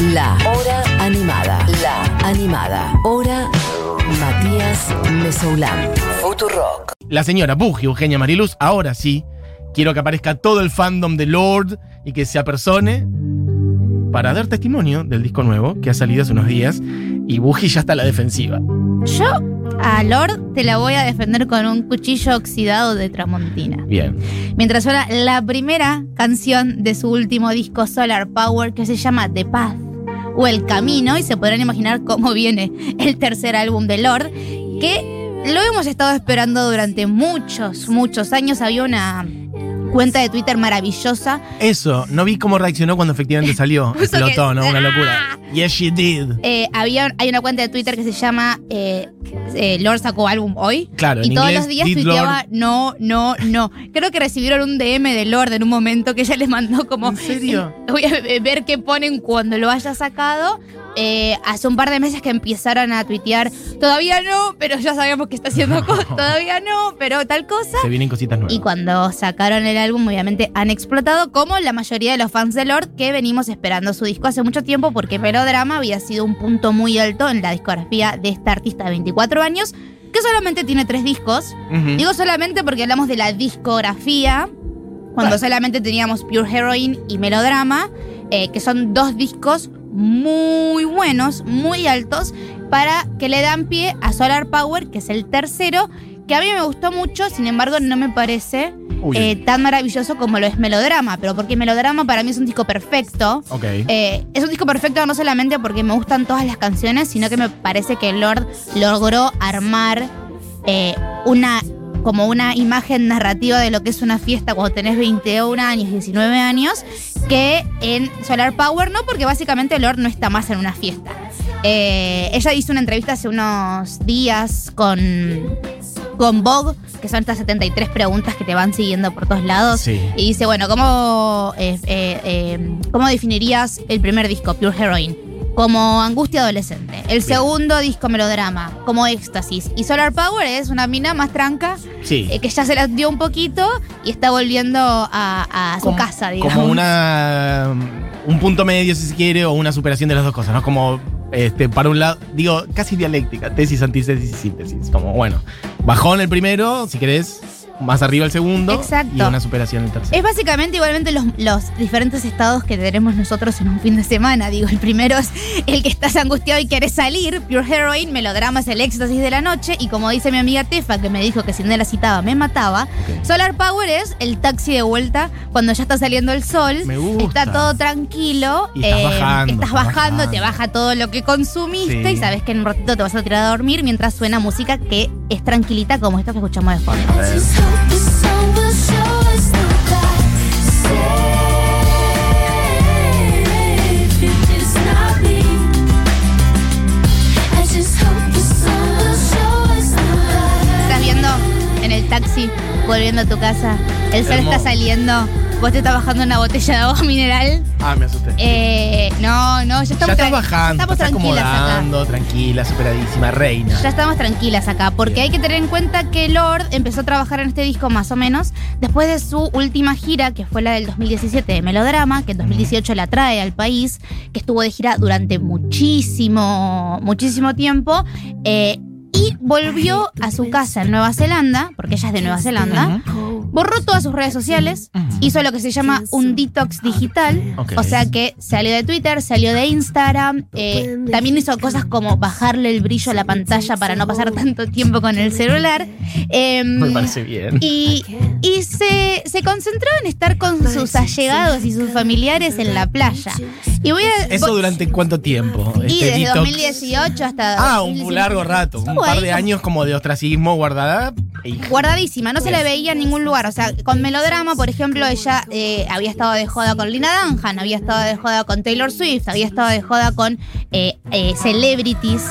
La Hora Animada. La Animada. Hora Matías Mesoulán. Futurock. La señora Buji, Eugenia Mariluz, ahora sí, quiero que aparezca todo el fandom de Lord y que se apersone para dar testimonio del disco nuevo que ha salido hace unos días y Buji ya está a la defensiva. Yo a Lord te la voy a defender con un cuchillo oxidado de Tramontina. Bien. Mientras suena la primera canción de su último disco Solar Power que se llama The Path o El Camino y se podrán imaginar cómo viene el tercer álbum de Lord que lo hemos estado esperando durante muchos, muchos años. Había una cuenta de Twitter maravillosa. Eso, no vi cómo reaccionó cuando efectivamente salió. Explotó, ¿no? Una ¡Ah! locura. Yes, she did. Eh, había, hay una cuenta de Twitter que se llama eh, eh, Lord sacó álbum hoy. Claro, Y en todos inglés, los días did tuiteaba Lord. no, no, no. Creo que recibieron un DM de Lord en un momento que ella les mandó como. ¿En serio? Voy a ver qué ponen cuando lo haya sacado. Eh, hace un par de meses que empezaron a tuitear. Todavía no, pero ya sabemos que está haciendo cosas. Todavía no, pero tal cosa. Se vienen cositas nuevas. Y cuando sacaron el álbum, obviamente han explotado, como la mayoría de los fans de Lord que venimos esperando su disco hace mucho tiempo, porque Melodrama había sido un punto muy alto en la discografía de esta artista de 24 años, que solamente tiene tres discos. Digo solamente porque hablamos de la discografía, cuando solamente teníamos Pure Heroine y Melodrama, eh, que son dos discos muy buenos, muy altos, para que le dan pie a Solar Power, que es el tercero, que a mí me gustó mucho, sin embargo no me parece eh, tan maravilloso como lo es Melodrama, pero porque Melodrama para mí es un disco perfecto. ok. Eh, es un disco perfecto no solamente porque me gustan todas las canciones, sino que me parece que Lord logró armar eh, una como una imagen narrativa de lo que es una fiesta cuando tenés 21 años, 19 años, que en Solar Power no, porque básicamente Lord no está más en una fiesta. Eh, ella hizo una entrevista hace unos días con, con Vogue, que son estas 73 preguntas que te van siguiendo por todos lados. Sí. Y dice, bueno, ¿cómo, eh, eh, eh, ¿cómo definirías el primer disco, Pure Heroine? Como angustia adolescente. El segundo disco, melodrama, como éxtasis. Y Solar Power es una mina más tranca, Sí. eh, que ya se la dio un poquito y está volviendo a, a su Como- casa, digamos. Como una. Un punto medio, si se quiere, o una superación de las dos cosas, ¿no? Como. Este, para un lado, digo, casi dialéctica, tesis, antítesis y síntesis. Como, bueno, bajón el primero, si querés, más arriba el segundo. Exacto. Y una superación el tercero. Es básicamente igualmente los, los diferentes estados que tenemos nosotros en un fin de semana. Digo, el primero es el que estás angustiado y quieres salir. Pure Heroine, melodrama es el éxtasis de la noche. Y como dice mi amiga Tefa, que me dijo que si no la citaba me mataba. Solar Power es el taxi de vuelta cuando ya está saliendo el sol. Me gusta. Está todo tranquilo. Y estás bajando, Estás bajando, te baja todo lo que consumiste Sí. y sabes que en un ratito te vas a tirar a dormir mientras suena música que es tranquilita como esto que escuchamos de fondo. Estás viendo en el taxi, volviendo a tu casa, el sol está saliendo, vos te estás bajando una botella de agua mineral. Ah, me asusté. Eh, no, no, ya ya estamos, estás tra- bajando, estamos estás tranquilas acá. acomodando, tranquila, superadísima, reina. Ya estamos tranquilas acá, porque Bien. hay que tener en cuenta que Lord empezó a trabajar en este disco más o menos después de su última gira, que fue la del 2017 de Melodrama, que en 2018 la trae al país, que estuvo de gira durante muchísimo, muchísimo tiempo. eh, y volvió a su casa en Nueva Zelanda, porque ella es de Nueva Zelanda, borró todas sus redes sociales, hizo lo que se llama un detox digital, Ok. o sea que salió de Twitter, salió de Instagram, eh, también hizo cosas como bajarle el brillo a la pantalla para no pasar tanto tiempo con el celular. em, Me parece bien. y, y se, se concentró en estar con sus allegados y sus familiares en la playa. Y voy a. ¿Eso voy- durante cuánto tiempo? y Este desde detox? 2018 hasta. Ah, un 2019. largo rato. Un Estuvo par ahí de como- años como de ostracismo guardada. y- guardadísima, no se la veía en ningún O sea, con Melodrama, por ejemplo, ella eh, había estado de joda con Lina Dunham, había estado de joda con Taylor Swift, había estado de joda con eh, eh, celebrities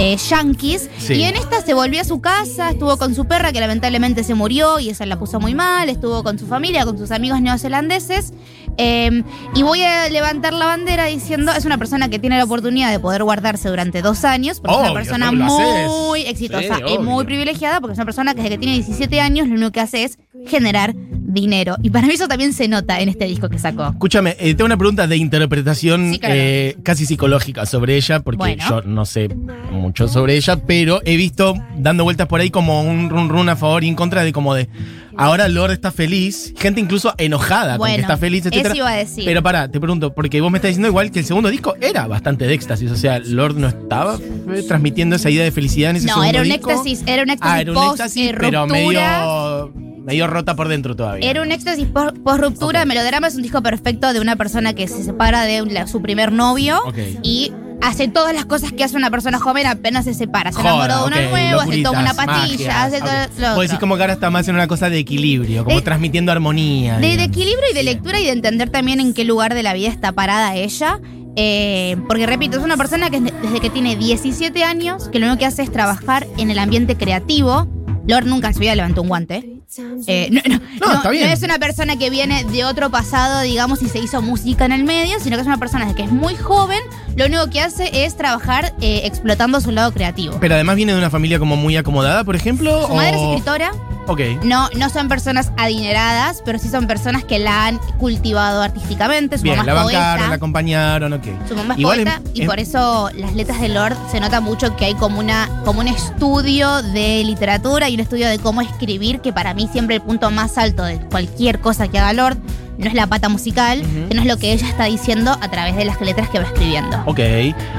eh, yankees. Sí. Y en esta se volvió a su casa, estuvo con su perra que lamentablemente se murió y esa la puso muy mal, estuvo con su familia, con sus amigos neozelandeses. eh, y voy a levantar la bandera diciendo, es una persona que tiene la oportunidad de poder guardarse durante dos años, porque es una persona haces. muy exitosa Sí, y muy privilegiada, porque es una persona que desde que tiene 17 años lo único que hace es generar dinero. Y para mí eso también se nota en este disco que sacó. Escúchame, eh, tengo una pregunta de interpretación Sí, claro. eh, casi psicológica sobre ella, porque Bueno. yo no sé mucho sobre ella, pero he visto dando vueltas por ahí como un run run a favor y en contra de como de ahora Lord está feliz, gente incluso enojada con Bueno, que está feliz, etc. eso iba a decir. Pero pará, te pregunto, porque vos me estás diciendo igual que el segundo disco era bastante de éxtasis, o sea, Lord no estaba eh, transmitiendo esa idea de felicidad en ese No, segundo era un disco. éxtasis, era un éxtasis Ah, era un post éxtasis, eh, pero medio, medio rota por dentro todavía. Era un éxtasis post, ruptura. Ok. Melodrama es un disco perfecto de una persona que se separa de la- su primer novio y hace todas las cosas que hace una persona joven apenas se separa. Se Joda, enamora de uno ok, nuevo, se toma una pastilla, hace todo lo Vos decís como que ahora está más en una cosa de equilibrio, como De- transmitiendo armonía. De, equilibrio y de lectura y de entender también en qué lugar de la vida está parada ella. Eh, porque repito, es una persona que desde que tiene 17 años, que lo único que hace es trabajar en el ambiente creativo. Lord nunca su vida levantó un guante. Eh, no, no, No, no, está bien. no es una persona que viene de otro pasado, digamos, y se hizo música en el medio, sino que es una persona que es muy joven, lo único que hace es trabajar eh, explotando su lado creativo. Pero además viene de una familia como muy acomodada, por ejemplo. Su madre es escritora, Ok. no, no son personas adineradas, pero sí son personas que la han cultivado artísticamente. Su Bien, mamá la es bancaron, poeta. la acompañaron, ok. Su mamá es Igual poeta es- y es- por eso las letras de Lord se nota mucho que hay como una como un estudio de literatura y un estudio de cómo escribir que para mí siempre el punto más alto de cualquier cosa que haga Lord no es la pata musical, sino es lo que ella está diciendo a través de las letras que va escribiendo. Ok.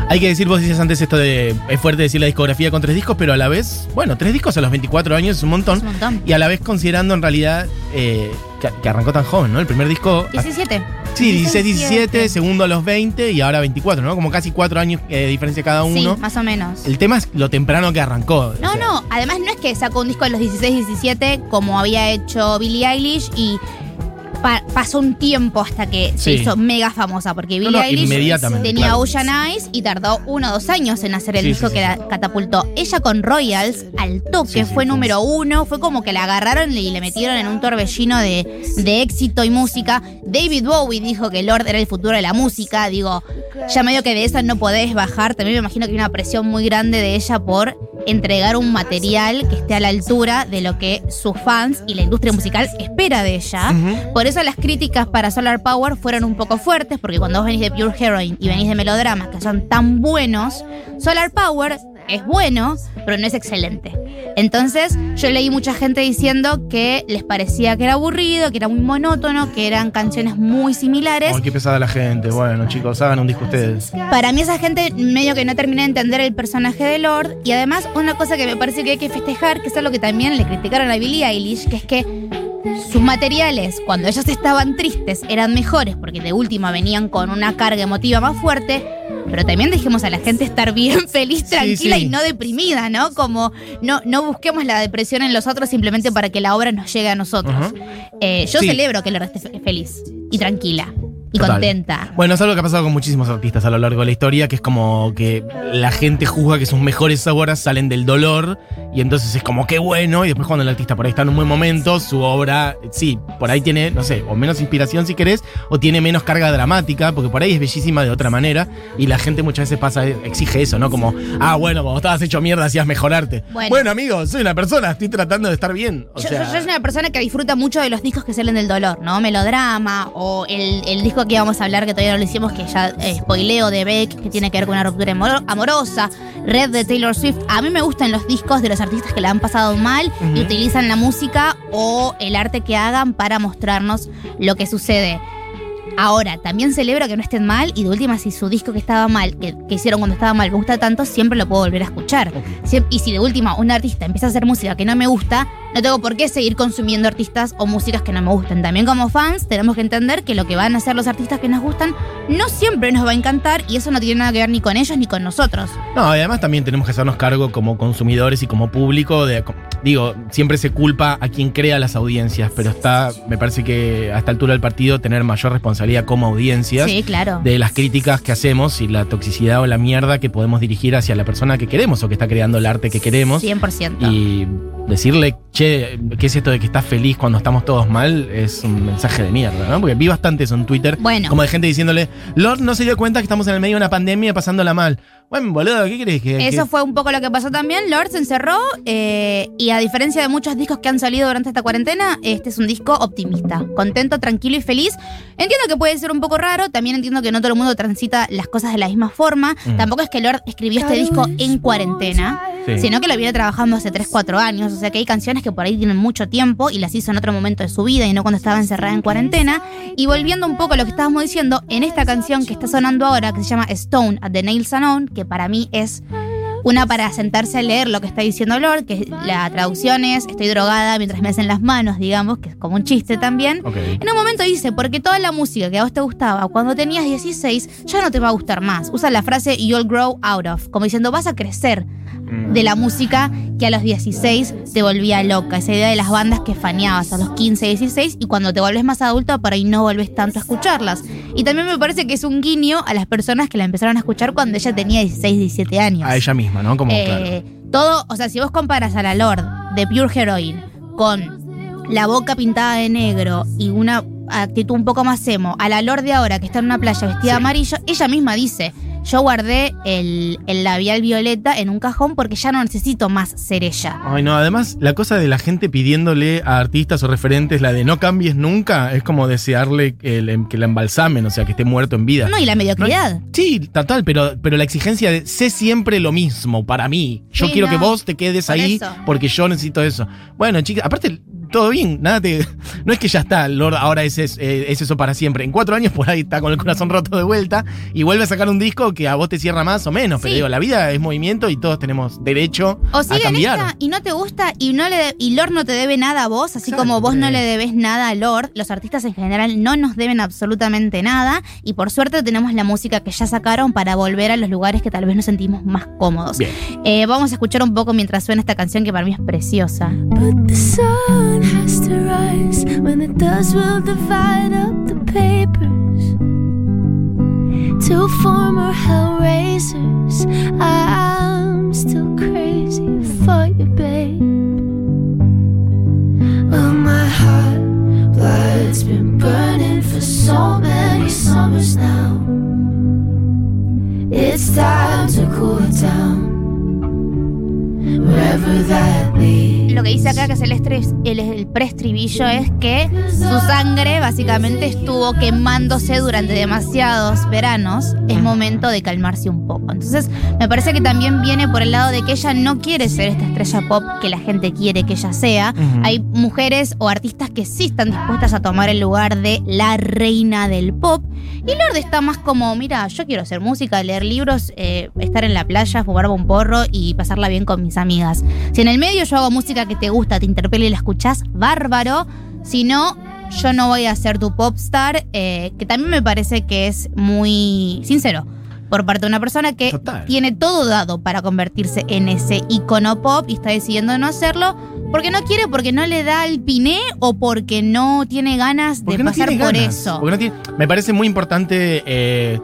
Hay que decir, vos decías antes esto de. Es fuerte decir la discografía con tres discos, pero a la vez. Bueno, tres discos a los 24 años es un montón. Es un montón. Y a la vez considerando en realidad eh, que, que arrancó tan joven, ¿no? El primer disco. 17. Sí, 16, 17, segundo a los 20 y ahora 24, ¿no? Como casi cuatro años eh, de diferencia cada uno. Sí, más o menos. El tema es lo temprano que arrancó. No, o sea, no, además no es que sacó un disco a los 16, 17 como había hecho Billie Eilish y pa- pasó un tiempo hasta que se Sí. hizo mega famosa porque No, Billie no, Eilish inmediatamente, tenía claro. Ocean Eyes y tardó uno o dos años en hacer el Sí, disco sí, que la catapultó. Ella con Royals al toque fue número uno, fue como que la agarraron y le metieron en un torbellino de, de éxito y música. David Bowie dijo que Lord era el futuro de la música, digo, ya medio que de esa no podés bajar, también me imagino que hay una presión muy grande de ella por entregar un material que esté a la altura de lo que sus fans y la industria musical espera de ella. Por eso las críticas para Solar Power fueron un poco fuertes, porque cuando vos venís de Pure Heroine y venís de melodramas que son tan buenos, Solar Power es bueno, pero no es excelente. Entonces, yo leí mucha gente diciendo que les parecía que era aburrido, que era muy monótono, que eran canciones muy similares. Ay, qué pesada la gente. Bueno, chicos, hagan un disco ustedes. Para mí esa gente medio que no termina de entender el personaje de Lord y además una cosa que me parece que hay que festejar, que es algo que también le criticaron a Billie Eilish, que es que sus materiales cuando ellos estaban tristes eran mejores porque de última venían con una carga emotiva más fuerte, pero también dejemos a la gente estar bien feliz, tranquila sí. y no deprimida, ¿no? Como no, no busquemos la depresión en los otros simplemente para que la obra nos llegue a nosotros. Eh, yo Sí. celebro que Lord esté fe- feliz y tranquila y Total. contenta. Bueno, es algo que ha pasado con muchísimos artistas a lo largo de la historia, que es como que la gente juzga que sus mejores obras salen del dolor y entonces es como qué bueno y después cuando el artista por ahí está en un buen momento, su obra, sí, por ahí tiene, no sé, o menos inspiración si querés, o tiene menos carga dramática, porque por ahí es bellísima de otra manera y la gente muchas veces pasa, exige eso, ¿no? Como, ah, bueno, cuando estabas hecho mierda hacías mejorarte. Bueno. Bueno, amigo, soy una persona, estoy tratando de estar bien. O Yo, sea, yo- yo soy una persona que disfruta mucho de los discos que salen del dolor, ¿no? Melodrama o el, el disco que íbamos a hablar que todavía no lo hicimos, que ya eh, spoileo de Beck, que tiene que ver con una ruptura amor- amorosa, Red de Taylor Swift. A mí me gustan los discos de los artistas que la han pasado mal y utilizan la música o el arte que hagan para mostrarnos lo que sucede. Ahora, también celebro que no estén mal y de última, si su disco que estaba mal, que, que hicieron cuando estaba mal, me gusta tanto, siempre lo puedo volver a escuchar. Sie- Y si de última un artista empieza a hacer música que no me gusta, no tengo por qué seguir consumiendo artistas o músicas que no me gustan. También como fans tenemos que entender que lo que van a hacer los artistas que nos gustan no siempre nos va a encantar y eso no tiene nada que ver ni con ellos ni con nosotros. No, y además también tenemos que hacernos cargo como consumidores y como público de, digo, siempre se culpa a quien crea las audiencias, pero está, me parece que a esta altura del partido tener mayor responsabilidad como audiencias Sí, claro. de las críticas que hacemos y la toxicidad o la mierda que podemos dirigir hacia la persona que queremos o que está creando el arte que queremos. 100%. Y decirle, che, ¿qué es esto de que estás feliz cuando estamos todos mal? Es un mensaje de mierda, ¿no? Porque vi bastante eso en Twitter. Bueno. Como de gente diciéndole, Lord no se dio cuenta que estamos en el medio de una pandemia pasándola mal. Bueno, boludo, ¿qué crees que.? Eso que- fue un poco lo que pasó también. Lord se encerró eh, y a diferencia de muchos discos que han salido durante esta cuarentena, este es un disco optimista, contento, tranquilo y feliz. Entiendo que puede ser un poco raro, también entiendo que no todo el mundo transita las cosas de la misma forma. Mm. Tampoco es que Lord escribió este disco en cuarentena, Sí. sino que lo viene trabajando hace 3, 4 años. O sea que hay canciones que por ahí tienen mucho tiempo y las hizo en otro momento de su vida y no cuando estaba encerrada en cuarentena. Y volviendo un poco a lo que estábamos diciendo, en esta canción que está sonando ahora, que se llama Stone at the Nails Unknown, que para mí es una para sentarse a leer lo que está diciendo Lord, que la traducción es estoy drogada mientras me hacen las manos, digamos, que es como un chiste también. En un momento dice, porque toda la música que a vos te gustaba cuando tenías 16 ya no te va a gustar más. Usa la frase you'll grow out of, como diciendo vas a crecer de la música que a los 16 te volvía loca. Esa idea de las bandas que faneabas a los 15, 16 y cuando te vuelves más adulto por ahí no volvés tanto a escucharlas. Y también me parece que es un guiño a las personas que la empezaron a escuchar cuando ella tenía 16, 17 años. A ella misma, ¿no? Como, claro. Eh, Todo, o sea, si vos comparas a la Lord de Pure Heroine con la boca pintada de negro y una actitud un poco más emo, a la Lord de ahora que está en una playa vestida de Sí. amarillo, ella misma dice, yo guardé el, el labial violeta en un cajón porque ya no necesito más ser ella. Ay, no, además, la cosa de la gente pidiéndole a artistas o referentes la de no cambies nunca es como desearle que, la embalsamen, o sea, que esté muerto en vida. No, y la mediocridad. Sí, total, pero, pero la exigencia de sé siempre lo mismo para mí. Yo Sí, quiero no. que vos te quedes Por ahí eso. porque yo necesito eso. Bueno, chicas, aparte, todo bien, nada te. No es que ya está, Lord, ahora es, es, eh, es eso para siempre. En cuatro años por ahí está con el corazón roto de vuelta y vuelve a sacar un disco que a vos te cierra más o menos. Pero Sí. digo, la vida es movimiento y todos tenemos derecho O a en cambiar. esta y no te gusta y no le y Lord no te debe nada a vos, así Exacto. como vos no le debes nada a Lord, los artistas en general no nos deben absolutamente nada y por suerte tenemos la música que ya sacaron para volver a los lugares que tal vez nos sentimos más cómodos. Bien. Eh, vamos a escuchar un poco mientras suena esta canción que para mí es preciosa. But the sun has to rise when it does, we'll divide up the papers. Two former hellraisers. I'm still crazy for you, babe. Well, my heart blood's been burning for so many summers now. It's time to cool it down. Wherever that. Lo que dice acá que es el, estres- el, el preestribillo es que su sangre básicamente estuvo quemándose durante demasiados veranos. Es momento de calmarse un poco. Entonces, me parece que también viene por el lado de que ella no quiere ser esta estrella pop que la gente quiere que ella sea. Hay mujeres o artistas que sí están dispuestas a tomar el lugar de la reina del pop. Y Lorde está más como, mira, yo quiero hacer música, leer libros, eh, estar en la playa, fumarme un porro y pasarla bien con mis amigas. Si en el medio yo hago música que te gusta, te interpela y la escuchás, bárbaro. Si no, yo no voy a ser tu popstar, eh, que también me parece que es muy sincero. Por parte de una persona que Total. tiene todo dado para convertirse en ese icono pop y está decidiendo no hacerlo porque no quiere, porque no le da el piné o porque no tiene ganas de no pasar por ganas, eso. porque no tiene- me parece muy importante eh,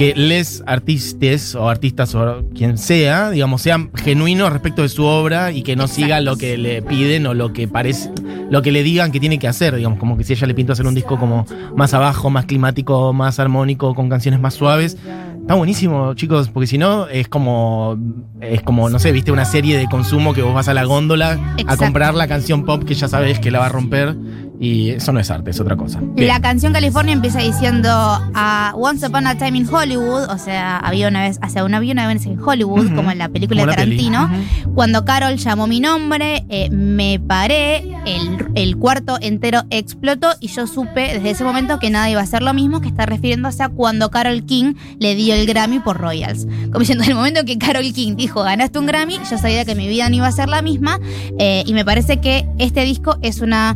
que les artistas o artistas o quien sea, digamos, sean genuinos respecto de su obra y que no Exacto. siga lo que le piden o lo que parece, lo que le digan que tiene que hacer, digamos, como que si ella le pinta hacer un disco como más abajo, más climático, más armónico, con canciones más suaves. Está buenísimo, chicos, porque si no es como es como no sé, viste una serie de consumo que vos vas a la góndola a comprar la canción pop que ya sabes que la va a romper y eso no es arte, es otra cosa. Bien. La canción California empieza diciendo a Once Upon a Time in Hollywood, o sea, había una vez, hace una, había una vez en Hollywood, como en la película Como de peli. Tarantino. Cuando Carol llamó mi nombre, eh, me paré, el, el cuarto entero explotó y yo supe desde ese momento que nada iba a ser lo mismo, que está refiriéndose a cuando Carol King le dio el Grammy por Royals. Como diciendo, en el momento que Carol King dijo, ganaste un Grammy, yo sabía que mi vida no iba a ser la misma eh, y me parece que este disco es una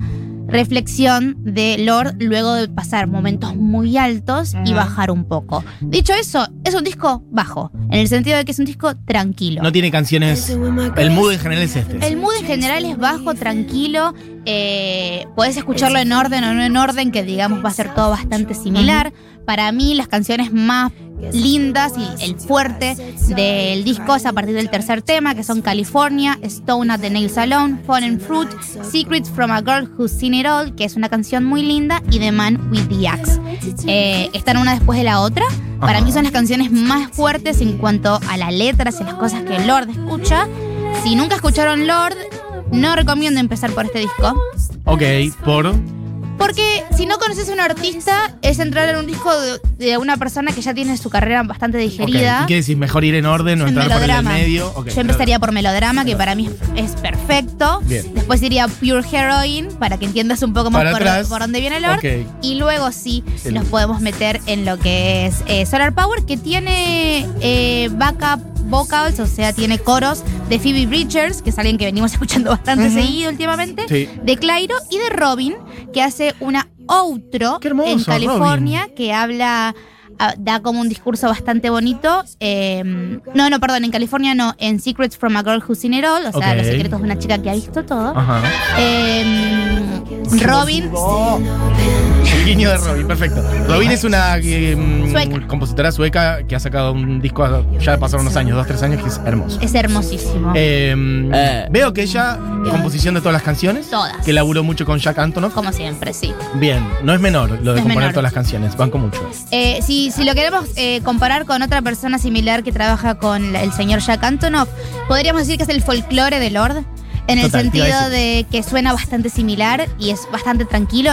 reflexión de Lord luego de pasar momentos muy altos y bajar un poco. Dicho eso, es un disco bajo, en el sentido de que es un disco tranquilo. No tiene canciones. El mood en general es este. El mood en general es bajo, tranquilo. Eh, podés escucharlo en orden o no en orden, que digamos va a ser todo bastante similar. Para mí, las canciones más lindas y el fuerte del disco es a partir del tercer tema, que son California, Stone at the Nail Salon, Fun and Fruit, Secrets from a Girl Who's Seen It All, que es una canción muy linda, y The Man with the Axe. Eh, están una después de la otra. Para mí son las canciones más fuertes en cuanto a las letras y las cosas que Lord escucha. Si nunca escucharon Lord, no recomiendo empezar por este disco. Ok, por. Porque si no conoces a un artista, es entrar en un disco de, de una persona que ya tiene su carrera bastante digerida. ¿Y qué decís? ¿Mejor ir en orden o En entrar por el melodrama. medio? Yo empezaría por melodrama, que para mí es perfecto. Bien. Después iría Pure Heroine, para que entiendas un poco más por, dónde viene Lord. Ok. Y luego sí El- nos podemos meter en lo que es eh, Solar Power, que tiene eh, backup vocals, o sea, tiene coros de Phoebe Bridgers, que es alguien que venimos escuchando bastante seguido últimamente, Sí. de Clairo y de Robin, que hace una outro hermoso, en California, que habla, da como un discurso bastante bonito. eh, no, no, perdón, en California no, en Secrets from a Girl Who's Seen It All, o sea, los secretos de una chica que ha visto todo. Ajá. Eh, Robin, El guiño de Robin, perfecto. Robin es una eh, Sueca. compositora sueca que ha sacado un disco, ya pasaron unos años, dos, tres años, que es hermoso. es hermosísimo. Eh, Eh. Veo que ella, composición de todas las canciones, Todas. que laburó mucho con Jack Antonoff. como siempre, sí. Bien, no es menor lo de No componer menor. todas las canciones, banco mucho. Eh, si, si lo queremos eh, comparar con otra persona similar que trabaja con el señor Jack Antonoff, podríamos decir que es el folclore de Lord. En el Total, sentido de que suena bastante similar y es bastante tranquilo.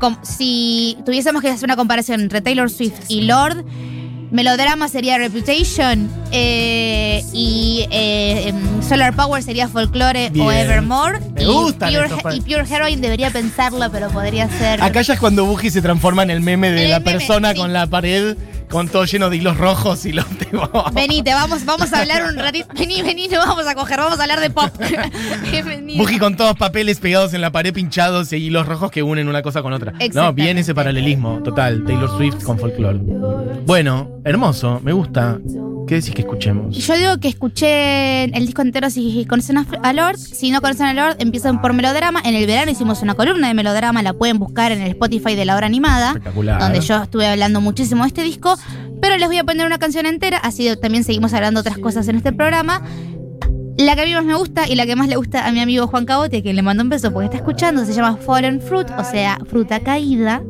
Com- si tuviésemos que hacer una comparación entre Taylor Swift y Lord, melodrama sería Reputation eh, y eh, em, Solar Power sería Folklore o. Evermore. Me y, gustan Pure, estos y Pure Heroine debería pensarlo, pero podría ser. Acá ya es cuando Buji se transforma en el meme de la meme, persona sí. con la pared, con todo lleno de hilos rojos y los tipo. Venite, vamos, vamos a hablar un ratito. Vení, vení, nos vamos a coger, vamos a hablar de pop. Buji con todos papeles pegados en la pared pinchados y hilos rojos que unen una cosa con otra. No, bien ese paralelismo, total. Taylor Swift con folklore. Bueno, hermoso, me gusta. ¿Qué decís que escuchemos? Yo digo que escuché el disco entero si conocen a, a Lord. Si no conocen a Lord, empiezan por melodrama. En el verano hicimos una columna de melodrama, la pueden buscar en el Spotify de la hora animada. Espectacular. Donde yo estuve hablando muchísimo de este disco. Pero les voy a poner una canción entera, así también seguimos hablando otras cosas en este programa. La que a mí más me gusta y la que más le gusta a mi amigo Juan Cabote, que le mando un beso porque está escuchando, se llama Fallen Fruit, o sea, fruta caída.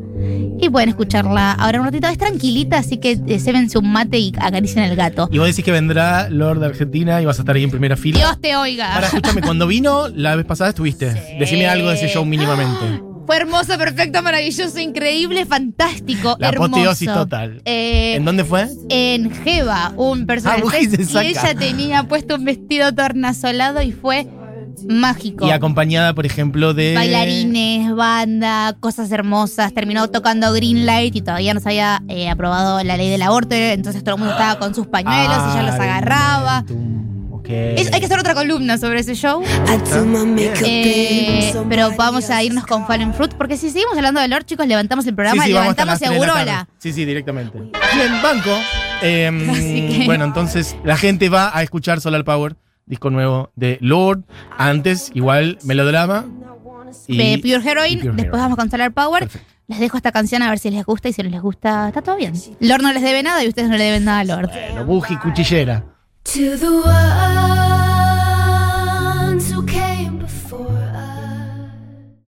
Y pueden escucharla ahora un ratito. Es tranquilita, así que eh, sébense un mate y acaricien el gato. Y vos decís que vendrá Lord de Argentina y vas a estar ahí en primera fila. Dios te oiga. Ahora, escúchame, cuando vino la vez pasada estuviste. Decime algo de ese show mínimamente. Fue hermoso, perfecto, maravilloso, increíble, fantástico, La hermoso. apoteosis total. Eh, ¿En dónde fue? en Jeva, un personaje. Ah, y ella tenía puesto un vestido tornasolado y fue mágico. Y acompañada, por ejemplo, de. Bailarines, banda, cosas hermosas. Terminó tocando Green Light y todavía no se había eh, aprobado la ley del aborto. Entonces todo el mundo estaba con sus pañuelos y ella los Ay, agarraba. Es- hay que hacer otra columna sobre ese show. Ah, Eh, pero vamos a irnos con Fallen Fruit, porque si seguimos hablando de Lord, chicos, levantamos el programa, Sí, sí, levantamos las tres de la Segurola. tarde. Sí, sí, directamente. Bien, banco. Eh, Así que- Bueno, entonces la gente va a escuchar Solar Power, disco nuevo de Lord. Antes, igual, melodrama. Y, Eh, Pure Heroine, y Pure después Heroine. vamos con Solar Power. Perfecto. Les dejo esta canción a ver si les gusta y si no les gusta, está todo bien. Lord no les debe nada y ustedes no le deben nada a Lord. Bueno, Buji, cuchillera. To the world